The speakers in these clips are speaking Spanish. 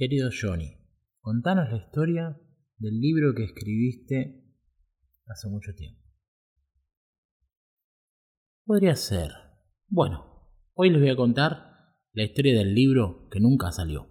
Querido Johnny, contanos la historia del libro que escribiste hace mucho tiempo. Podría ser. Bueno, hoy les voy a contar la historia del libro que nunca salió.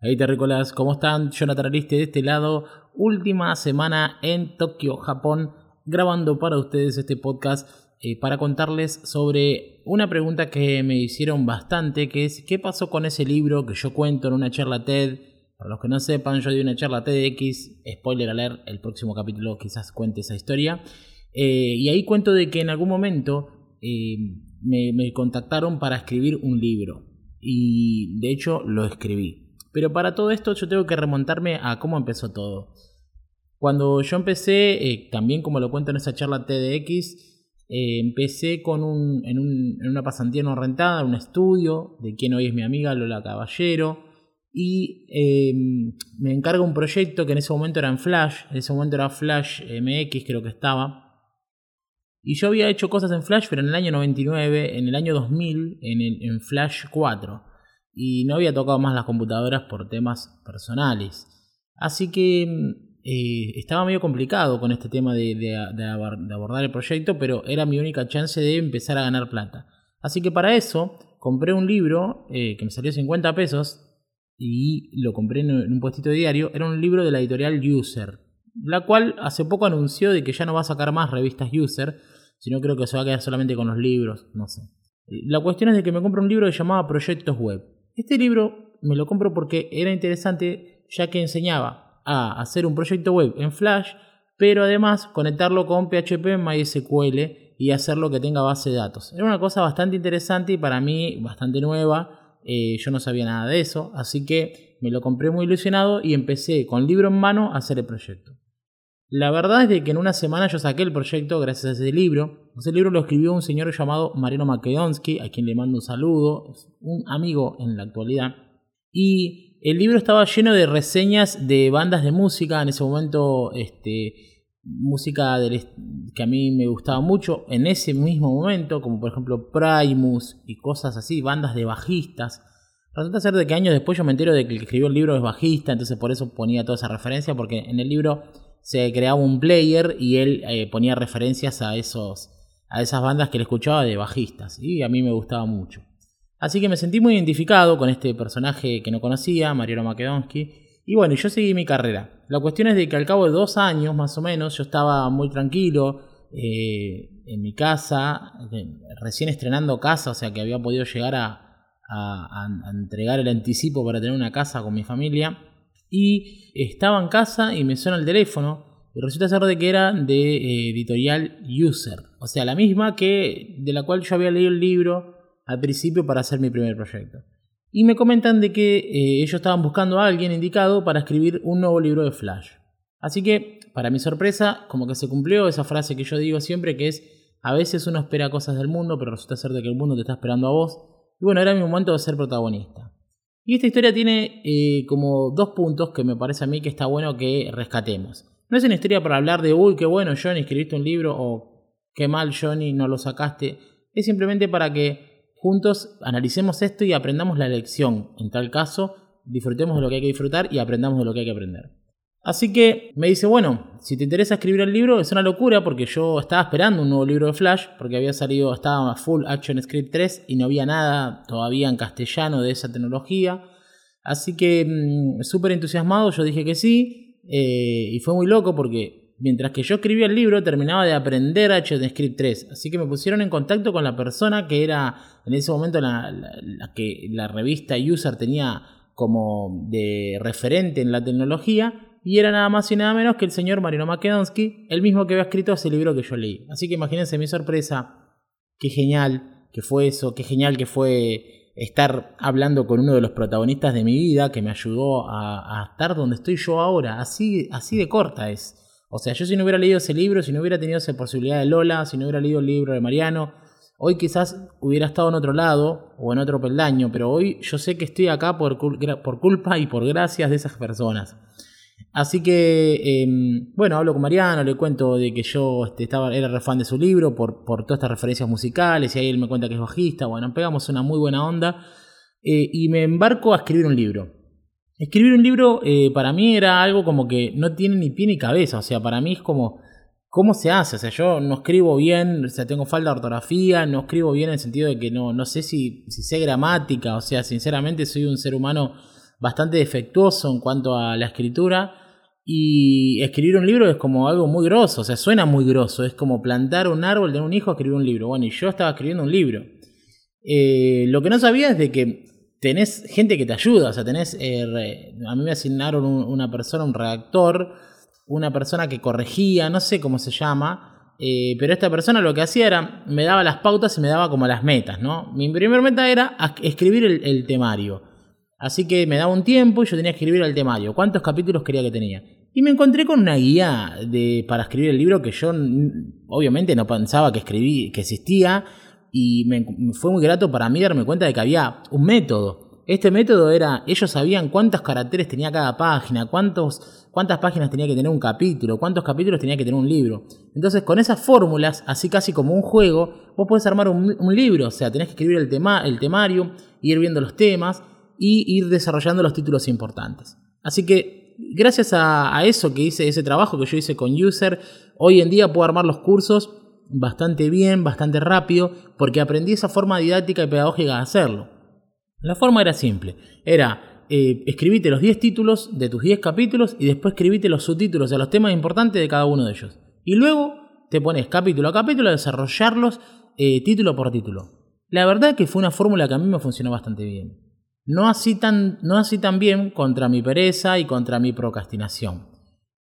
Hey terrícolas, ¿cómo están? Jonathan Ariste de este lado. Última semana en Tokio, Japón, grabando para ustedes este podcast eh, para contarles sobre una pregunta que me hicieron bastante, que es ¿qué pasó con ese libro que yo cuento en una charla TED? Para los que no sepan, yo di una charla TEDx, spoiler a leer, el próximo capítulo quizás cuente esa historia. Eh, y ahí cuento de que en algún momento eh, me, me contactaron para escribir un libro. Y de hecho lo escribí. Pero para todo esto yo tengo que remontarme a cómo empezó todo. Cuando yo empecé, también como lo cuento en esa charla TEDx, eh, empecé con un, en, una pasantía no rentada, un estudio de quien hoy es mi amiga Lola Caballero. Y em, me encarga un proyecto que en ese momento era en Flash, en ese momento era Flash MX, creo que estaba. Y yo había hecho cosas en Flash, pero en el año 99, en el año 2000, en, en Flash 4. Y no había tocado más las computadoras por temas personales. Así que em, eh, estaba medio complicado con este tema de, abordar el proyecto, pero era mi única chance de empezar a ganar plata. Así que para eso compré un libro eh, que me salió 50 pesos y lo compré en un puestito de diario. Era un libro de la editorial User, la cual hace poco anunció de que ya no va a sacar más revistas User, sino creo que se va a quedar solamente con los libros, no sé. La cuestión es de que me compré un libro que llamaba Proyectos Web. Este libro me lo compro porque era interesante ya que enseñaba a hacer un proyecto web en Flash, pero además conectarlo con PHP, MySQL y hacerlo que tenga base de datos. Era una cosa bastante interesante y para mí bastante nueva. Eh, yo no sabía nada de eso, así que me lo compré muy ilusionado y empecé con libro en mano a hacer el proyecto. La verdad es de que en una semana yo saqué el proyecto gracias a ese libro. Ese libro lo escribió un señor llamado Mariano Makedonsky, a quien le mando un saludo, un amigo en la actualidad. Y el libro estaba lleno de reseñas de bandas de música, en ese momento este, música que a mí me gustaba mucho, en ese mismo momento, como por ejemplo Primus y cosas así, bandas de bajistas. Resulta ser de que años después yo me entero de que el que escribió el libro es bajista, entonces por eso ponía toda esa referencia, porque en el libro se creaba un player y él eh, ponía referencias a, esos, a esas bandas que él escuchaba de bajistas, y a mí me gustaba mucho. Así que me sentí muy identificado con este personaje que no conocía, Mariano Makedonsky. Y bueno, yo seguí mi carrera. La cuestión es de que al cabo de dos años más o menos yo estaba muy tranquilo eh, en mi casa, recién estrenando casa, o sea que había podido llegar a, entregar el anticipo para tener una casa con mi familia. Y estaba en casa y me suena el teléfono. Y resulta ser de que era de eh, editorial User, o sea, la misma que de la cual yo había leído el libro al principio para hacer mi primer proyecto. Y me comentan de que eh, ellos estaban buscando a alguien indicado para escribir un nuevo libro de Flash. Así que, para mi sorpresa, como que se cumplió esa frase que yo digo siempre, que es, a veces uno espera cosas del mundo, pero resulta ser de que el mundo te está esperando a vos. Y bueno, era mi momento de ser protagonista. Y esta historia tiene eh, como dos puntos que me parece a mí que está bueno que rescatemos. No es una historia para hablar de, uy, qué bueno, Johnny, escribiste un libro, o qué mal, Johnny, no lo sacaste. Es simplemente para que juntos analicemos esto y aprendamos la lección. En tal caso, disfrutemos de lo que hay que disfrutar y aprendamos de lo que hay que aprender. Así que me dice, bueno, si te interesa escribir el libro, es una locura porque yo estaba esperando un nuevo libro de Flash, porque había salido, estaba full Action Script 3 y no había nada todavía en castellano de esa tecnología. Así que mm, súper entusiasmado, yo dije que sí, eh, y fue muy loco porque mientras que yo escribía el libro, terminaba de aprender HTML 3. Así que me pusieron en contacto con la persona que era en ese momento la, que la revista User tenía como de referente en la tecnología. Y era nada más y nada menos que el señor Marino Makedonsky, el mismo que había escrito ese libro que yo leí. Así que imagínense mi sorpresa. Qué genial que fue eso, qué genial que fue estar hablando con uno de los protagonistas de mi vida que me ayudó a, a estar donde estoy yo ahora. Así, así de corta es. O sea, yo si no hubiera leído ese libro, si no hubiera tenido esa posibilidad de Lola, si no hubiera leído el libro de Mariano, hoy quizás hubiera estado en otro lado o en otro peldaño, pero hoy yo sé que estoy acá por, por culpa y por gracias de esas personas. Así que, em, bueno, hablo con Mariano, le cuento de que yo este, estaba, era re fan de su libro por, por todas estas referencias musicales y ahí él me cuenta que es bajista. Bueno, pegamos una muy buena onda eh, y me embarco a escribir un libro. Escribir un libro eh, para mí era algo como que no tiene ni pie ni cabeza, o sea, para mí es como, ¿cómo se hace? O sea, yo no escribo bien, o sea, tengo falta de ortografía, no escribo bien en el sentido de que no, no sé si, si sé gramática, o sea, sinceramente soy un ser humano bastante defectuoso en cuanto a la escritura. Y escribir un libro es como algo muy grosso, o sea, suena muy grosso, es como plantar un árbol, de un hijo, escribir un libro. Bueno, y yo estaba escribiendo un libro. Eh, lo que no sabía es de que tenés gente que te ayuda, o sea, tenés, eh, a mí me asignaron una persona, un redactor, una persona que corregía, no sé cómo se llama, eh, pero esta persona lo que hacía era, me daba las pautas y me daba como las metas, ¿no? Mi primera meta era escribir el temario. Así que me daba un tiempo y yo tenía que escribir el temario. ¿Cuántos capítulos quería que tenía? Y me encontré con una guía de, para escribir el libro que yo obviamente no pensaba que, escribí, que existía. Y me, fue muy grato para mí darme cuenta de que había un método. Este método era, ellos sabían cuántos caracteres tenía cada página, cuántos, cuántas páginas tenía que tener un capítulo, cuántos capítulos tenía que tener un libro. Entonces con esas fórmulas, así casi como un juego, vos podés armar un, libro. O sea, tenés que escribir el, tema, el temario, ir viendo los temas y ir desarrollando los títulos importantes. Así que gracias a, eso que hice, ese trabajo que yo hice con User, hoy en día puedo armar los cursos bastante bien, bastante rápido, porque aprendí esa forma didáctica y pedagógica de hacerlo. La forma era simple, era eh, escribite los 10 títulos de tus 10 capítulos y después escribite los subtítulos de los temas importantes de cada uno de ellos. Y luego te pones capítulo a capítulo a desarrollarlos eh, título por título. La verdad que fue una fórmula que a mí me funcionó bastante bien. No así, tan, no así tan bien contra mi pereza y contra mi procrastinación.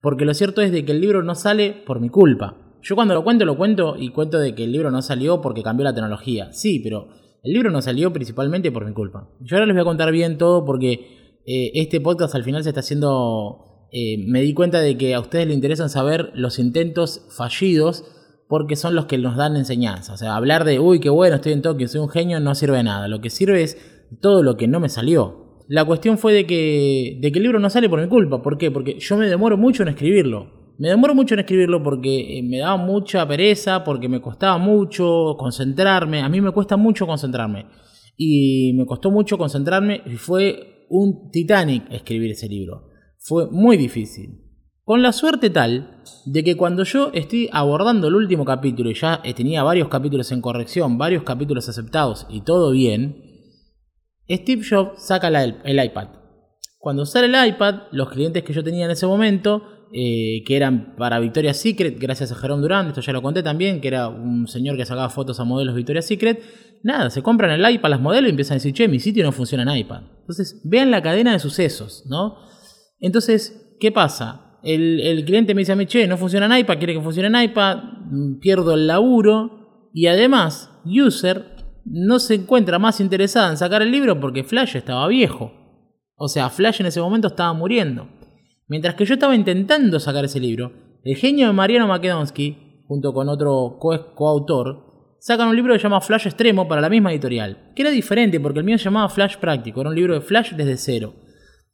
Porque lo cierto es de que el libro no sale por mi culpa. Yo cuando lo cuento, lo cuento y cuento de que el libro no salió porque cambió la tecnología. Sí, pero el libro no salió principalmente por mi culpa. Yo ahora les voy a contar bien todo porque eh, este podcast al final se está haciendo... Eh, me di cuenta de que a ustedes les interesan saber los intentos fallidos porque son los que nos dan enseñanza. O sea, hablar de, uy, qué bueno, estoy en Tokio, soy un genio, no sirve de nada. Lo que sirve es todo lo que no me salió. La cuestión fue de que, de que el libro no sale por mi culpa. ¿Por qué? Porque yo me demoro mucho en escribirlo. Me demoro mucho en escribirlo porque eh, me daba mucha pereza, porque me costaba mucho concentrarme. A mí me cuesta mucho concentrarme. Y me costó mucho concentrarme y fue un Titanic escribir ese libro. Fue muy difícil. Con la suerte tal de que cuando yo estoy abordando el último capítulo y ya tenía varios capítulos en corrección, varios capítulos aceptados y todo bien, Steve Jobs saca el, iPad. Cuando sale el iPad, los clientes que yo tenía en ese momento, eh, que eran para Victoria's Secret, gracias a Jerome Durán, esto ya lo conté también, que era un señor que sacaba fotos a modelos Victoria's Secret, nada, se compran el iPad las modelos y empiezan a decir, che, mi sitio no funciona en iPad. Entonces, vean la cadena de sucesos, ¿no? Entonces, ¿qué pasa? El, el cliente me dice a mí, che, no funciona en iPad, quiere que funcione en iPad, mm, pierdo el laburo y además, user no se encuentra más interesada en sacar el libro porque Flash estaba viejo. O sea, Flash en ese momento estaba muriendo. Mientras que yo estaba intentando sacar ese libro, el genio de Mariano Makedonsky, junto con otro coautor, sacan un libro que se llama Flash Extremo para la misma editorial, que era diferente porque el mío se llamaba Flash Práctico, era un libro de Flash desde cero.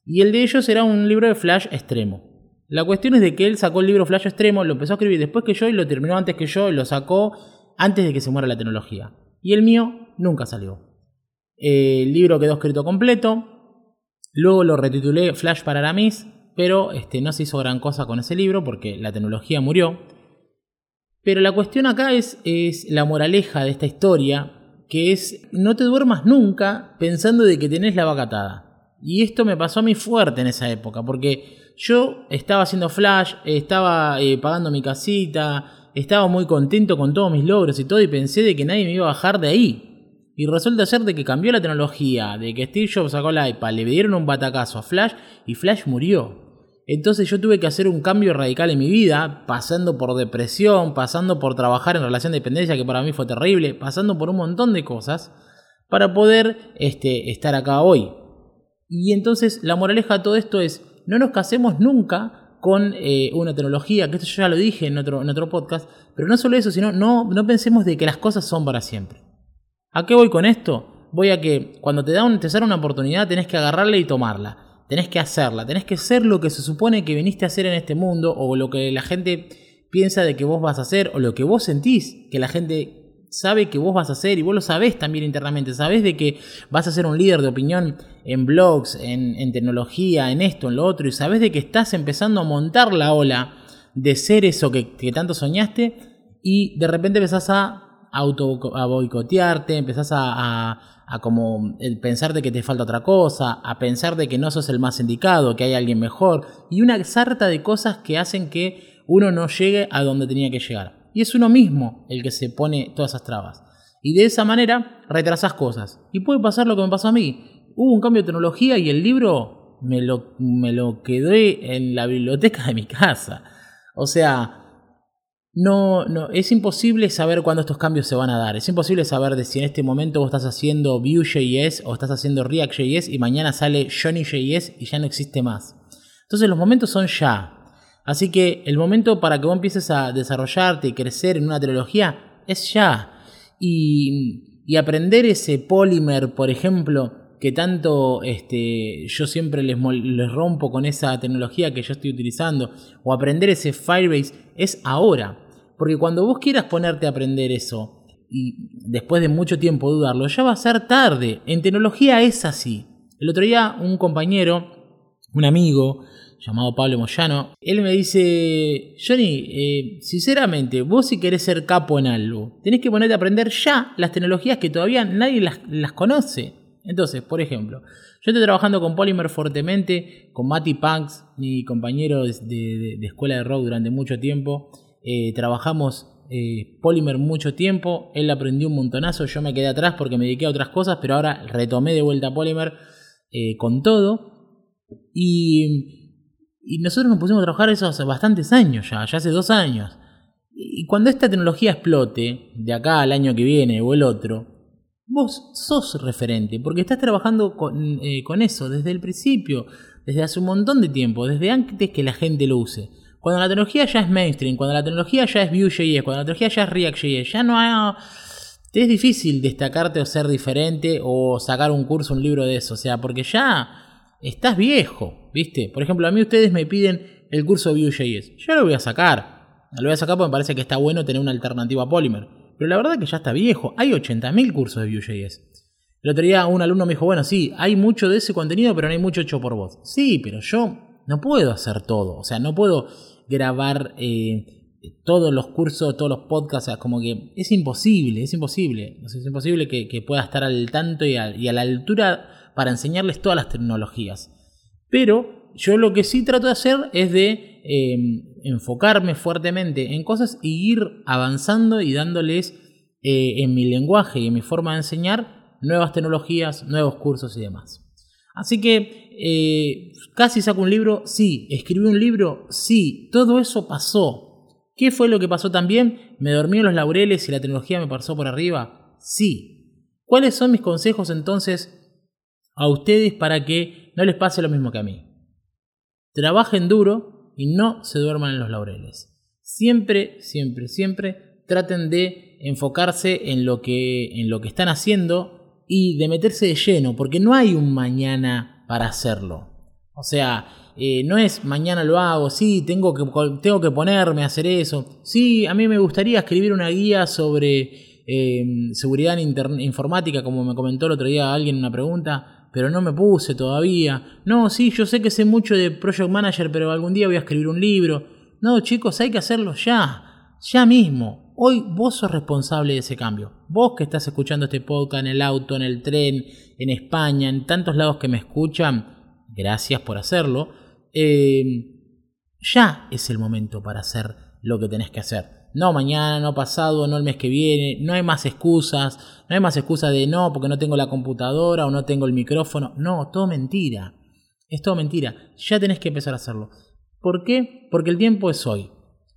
Y el de ellos era un libro de Flash Extremo. La cuestión es de que él sacó el libro Flash Extremo, lo empezó a escribir después que yo y lo terminó antes que yo y lo sacó antes de que se muera la tecnología. Y el mío nunca salió. El libro quedó escrito completo. Luego lo retitulé Flash para Aramis, pero este, no se hizo gran cosa con ese libro porque la tecnología murió. Pero la cuestión acá es, la moraleja de esta historia, que es no te duermas nunca pensando de que tenés la vacatada. Y esto me pasó a mí fuerte en esa época, porque yo estaba haciendo Flash, estaba eh, pagando mi casita, estaba muy contento con todos mis logros y todo, y pensé de que nadie me iba a bajar de ahí. Y resulta ser de que cambió la tecnología, de que Steve Jobs sacó el iPad, le dieron un batacazo a Flash y Flash murió. Entonces yo tuve que hacer un cambio radical en mi vida, pasando por depresión, pasando por trabajar en relación de dependencia, que para mí fue terrible, pasando por un montón de cosas, para poder este, estar acá hoy. Y entonces la moraleja de todo esto es, no nos casemos nunca con eh, una tecnología, que esto yo ya lo dije en otro, podcast, pero no solo eso, sino no, no pensemos de que las cosas son para siempre. ¿A qué voy con esto? Voy a que cuando te, da un, te sale una oportunidad tenés que agarrarla y tomarla. Tenés que hacerla, tenés que ser lo que se supone que viniste a hacer en este mundo o lo que la gente piensa de que vos vas a hacer o lo que vos sentís que la gente sabe que vos vas a hacer y vos lo sabés también internamente, sabés de que vas a ser un líder de opinión en blogs, en, tecnología, en esto, en lo otro, y sabés de que estás empezando a montar la ola de ser eso que, tanto soñaste y de repente empezás a a boicotearte, empezás a, a, como pensar de que te falta otra cosa, a pensar de que no sos el más indicado, que hay alguien mejor, y una sarta de cosas que hacen que uno no llegue a donde tenía que llegar. Y es uno mismo el que se pone todas esas trabas. Y de esa manera retrasas cosas. Y puede pasar lo que me pasó a mí. Hubo un cambio de tecnología y el libro me lo, me lo quedé en la biblioteca de mi casa. O sea, no, no, es imposible saber cuándo estos cambios se van a dar. Es imposible saber de si en este momento vos estás haciendo Vue.js o estás haciendo React.js y mañana sale Johnny.js y ya no existe más. Entonces los momentos son ya. Así que el momento para que vos empieces a desarrollarte y crecer en una tecnología es ya. Y, aprender ese Polymer, por ejemplo, que tanto este, yo siempre les, les, rompo con esa tecnología que yo estoy utilizando, o aprender ese Firebase, es ahora. Porque cuando vos quieras ponerte a aprender eso, y después de mucho tiempo dudarlo, ya va a ser tarde. En tecnología es así. El otro día un compañero, un amigo, llamado Pablo Moyano, él me dice, Johnny, eh, sinceramente, vos si querés ser capo en algo, tenés que ponerte a aprender ya las tecnologías que todavía nadie las, conoce. Entonces, por ejemplo, yo estoy trabajando con Polymer fuertemente, con Matty Punks, mi compañero de, escuela de rock durante mucho tiempo. Eh, trabajamos eh, Polymer mucho tiempo, él aprendió un montonazo, yo me quedé atrás porque me dediqué a otras cosas, pero ahora retomé de vuelta Polymer con todo. Y y nosotros nos pusimos a trabajar eso hace bastantes años ya, ya hace dos años. Y cuando esta tecnología explote, de acá al año que viene o el otro, vos sos referente, porque estás trabajando con, eh, con eso desde el principio, desde hace un montón de tiempo, desde antes que la gente lo use. Cuando la tecnología ya es mainstream, cuando la tecnología ya es Vue.js, cuando la tecnología ya es React.js, ya no hay... Es difícil destacarte o ser diferente o sacar un curso, un libro de eso, o sea, porque ya estás viejo, ¿viste? Por ejemplo, a mí ustedes me piden el curso Vue.js. Yo lo voy a sacar. Lo voy a sacar porque me parece que está bueno tener una alternativa a Polymer. Pero la verdad que ya está viejo. Hay 80.000 cursos de Vue.js. El otro día un alumno me dijo, bueno, sí, hay mucho de ese contenido, pero no hay mucho hecho por vos. Sí, pero yo no puedo hacer todo. O sea, no puedo grabar eh, todos los cursos, todos los podcasts. O sea, como que es imposible, es imposible. es imposible que, pueda estar al tanto y a, la altura para enseñarles todas las tecnologías. Pero yo lo que sí trato de hacer es de em, enfocarme fuertemente en cosas y ir avanzando y dándoles eh, en mi lenguaje y en mi forma de enseñar nuevas tecnologías, nuevos cursos y demás. Así que eh, casi saco un libro, sí, escribí un libro, sí, todo eso pasó. ¿Qué fue lo que pasó también? ¿Me dormí en los laureles y la tecnología me pasó por arriba? Sí. ¿Cuáles son mis consejos entonces a ustedes para que no les pase lo mismo que a mí. Trabajen duro y no se duerman en los laureles. Siempre, siempre, siempre traten de enfocarse en lo que, en lo que están haciendo y de meterse de lleno, porque no hay un mañana para hacerlo. O sea, eh, no es mañana lo hago, sí, tengo que, tengo que ponerme a hacer eso. Sí, a mí me gustaría escribir una guía sobre eh, seguridad informática, como me comentó el otro día alguien en una pregunta pero no me puse todavía. No, sí, yo sé que sé mucho de Project Manager, pero algún día voy a escribir un libro. No, chicos, hay que hacerlo ya, ya mismo. Hoy vos sos responsable de ese cambio. Vos que estás escuchando este podcast en el auto, en el tren, en España, en tantos lados que me escuchan, gracias por hacerlo. Eh, ya es el momento para hacer lo que tenés que hacer. No mañana, no pasado, no el mes que viene. No hay más excusas. No hay más excusas de no porque no tengo la computadora o no tengo el micrófono. No, todo mentira. Es todo mentira. Ya tenés que empezar a hacerlo. ¿Por qué? Porque el tiempo es hoy.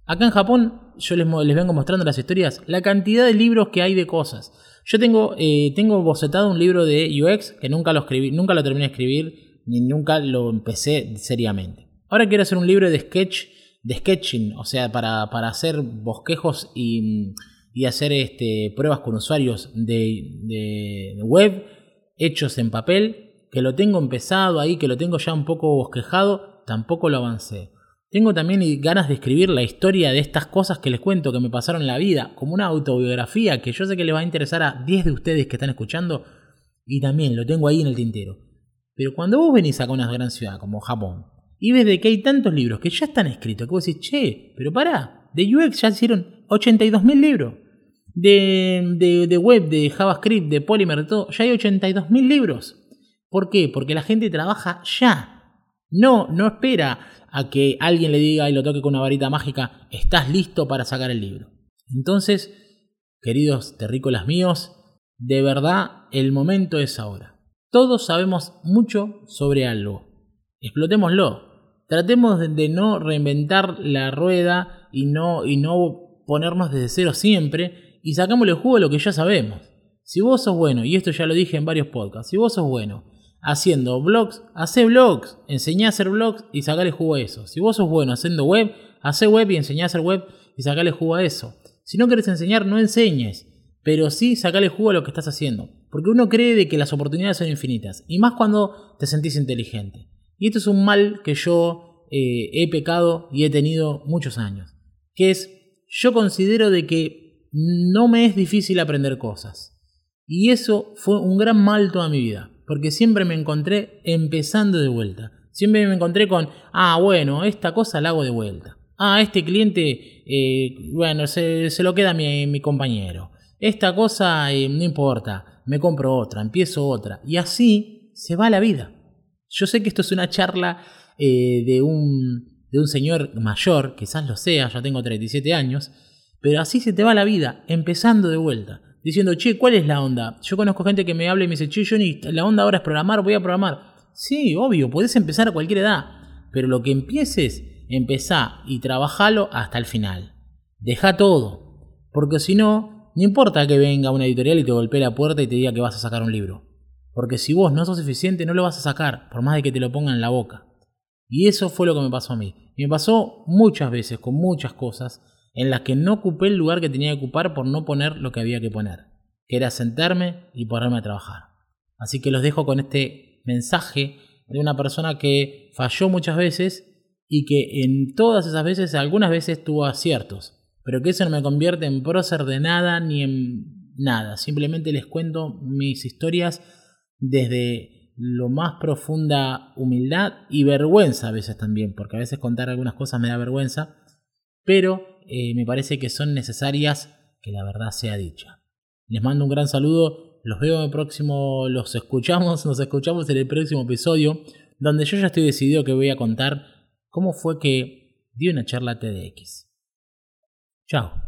Acá en Japón, yo les, vengo mostrando las historias, la cantidad de libros que hay de cosas. Yo tengo, eh, tengo bocetado un libro de UX que nunca lo escribí, nunca lo terminé de escribir, ni nunca lo empecé seriamente. Ahora quiero hacer un libro de sketch de sketching, o sea, para, hacer bosquejos y, hacer este, pruebas con usuarios de, web hechos en papel, que lo tengo empezado ahí, que lo tengo ya un poco bosquejado, tampoco lo avancé. Tengo también ganas de escribir la historia de estas cosas que les cuento que me pasaron en la vida, como una autobiografía que yo sé que le va a interesar a 10 de ustedes que están escuchando, y también lo tengo ahí en el tintero. Pero cuando vos venís a una gran ciudad como Japón, y ves de que hay tantos libros que ya están escritos, que vos decís, che, pero pará, de UX ya hicieron 82.000 libros. De, de, web, de JavaScript, de Polymer, de todo, ya hay 82.000 libros. ¿Por qué? Porque la gente trabaja ya. No, no espera a que alguien le diga y lo toque con una varita mágica, estás listo para sacar el libro. Entonces, queridos terrícolas míos, de verdad el momento es ahora. Todos sabemos mucho sobre algo. Explotémoslo. Tratemos de no reinventar la rueda y no, y no ponernos desde cero siempre y sacámosle jugo a lo que ya sabemos. Si vos sos bueno, y esto ya lo dije en varios podcasts, si vos sos bueno haciendo blogs, hace blogs, enseñá a hacer blogs y sacale jugo a eso. Si vos sos bueno haciendo web, hace web y enseñá a hacer web y sacale jugo a eso. Si no querés enseñar, no enseñes, pero sí sacale jugo a lo que estás haciendo. Porque uno cree de que las oportunidades son infinitas, y más cuando te sentís inteligente. Y esto es un mal que yo eh, he pecado y he tenido muchos años. Que es, yo considero de que no me es difícil aprender cosas. Y eso fue un gran mal toda mi vida porque siempre me encontré empezando de vuelta. Siempre me encontré con, ah, bueno, esta cosa la hago de vuelta. Ah, este cliente, eh, bueno, se, lo queda mi, mi compañero. Esta cosa eh, no importa, me compro otra, empiezo otra. Y así se va la vida. Yo sé que esto es una charla eh, de, un, de un señor mayor, quizás lo sea, ya tengo 37 años, pero así se te va la vida, empezando de vuelta diciendo, che, ¿cuál es la onda? Yo conozco gente que me habla y me dice, che, Johnny, la onda ahora es programar, voy a programar. Sí, obvio, podés empezar a cualquier edad, pero lo que empieces, empezá y trabajalo hasta el final. Deja todo, porque si no, no importa que venga una editorial y te golpee la puerta y te diga que vas a sacar un libro. Porque si vos no sos suficiente, no lo vas a sacar, por más de que te lo pongan en la boca. Y eso fue lo que me pasó a mí. Y me pasó muchas veces, con muchas cosas, en las que no ocupé el lugar que tenía que ocupar por no poner lo que había que poner, que era sentarme y ponerme a trabajar. Así que los dejo con este mensaje de una persona que falló muchas veces y que en todas esas veces, algunas veces tuvo aciertos, pero que eso no me convierte en prócer de nada ni en nada. Simplemente les cuento mis historias desde lo más profunda humildad y vergüenza a veces también, porque a veces contar algunas cosas me da vergüenza, pero eh, me parece que son necesarias que la verdad sea dicha. Les mando un gran saludo, los veo en el próximo, los escuchamos, nos escuchamos en el próximo episodio, donde yo ya estoy decidido que voy a contar cómo fue que di una charla TDX. Chao.